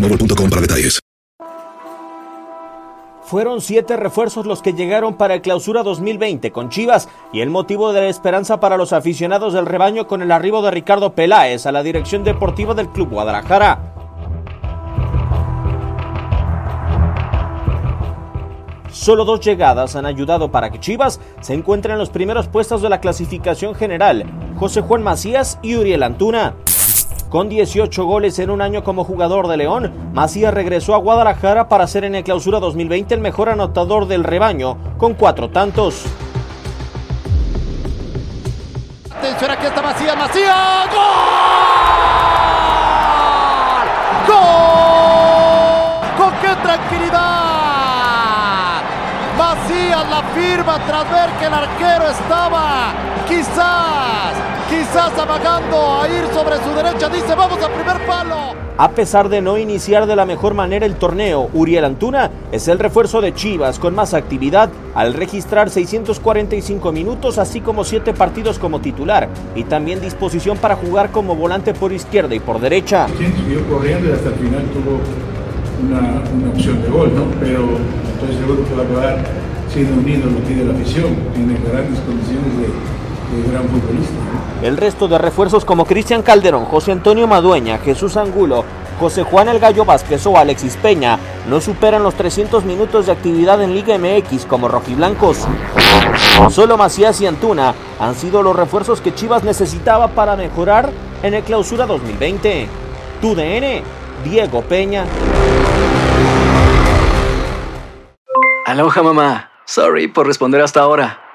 para detalles. Fueron siete refuerzos los que llegaron para el clausura 2020 con Chivas y el motivo de la esperanza para los aficionados del rebaño con el arribo de Ricardo Peláez a la dirección deportiva del Club Guadalajara. Solo dos llegadas han ayudado para que Chivas se encuentre en los primeros puestos de la clasificación general, José Juan Macías y Uriel Antuna. Con 18 goles en un año como jugador de León, Macías regresó a Guadalajara para ser en el clausura 2020 el mejor anotador del rebaño, con cuatro tantos. Atención, aquí está Macías, Macías, ¡gol! ¡Gol! ¡Con qué tranquilidad! Macías la firma tras ver que el arquero estaba quizás quizás amagando a ir sobre su derecha, dice vamos al primer palo. A pesar de no iniciar de la mejor manera el torneo, Uriel Antuna es el refuerzo de Chivas con más actividad al registrar 645 minutos, así como 7 partidos como titular y también disposición para jugar como volante por izquierda y por derecha. Siguió corriendo y hasta el final tuvo una, una opción de gol, ¿no? Pero estoy seguro que va a acabar siendo unido lo pide la afición, tiene grandes condiciones de gran futbolista. El resto de refuerzos como Cristian Calderón, José Antonio Madueña, Jesús Angulo, José Juan El Gallo Vázquez o Alexis Peña no superan los 300 minutos de actividad en Liga MX como rojiblancos. Solo Macías y Antuna han sido los refuerzos que Chivas necesitaba para mejorar en el clausura 2020. Tu DN, Diego Peña. Aloha mamá, sorry por responder hasta ahora.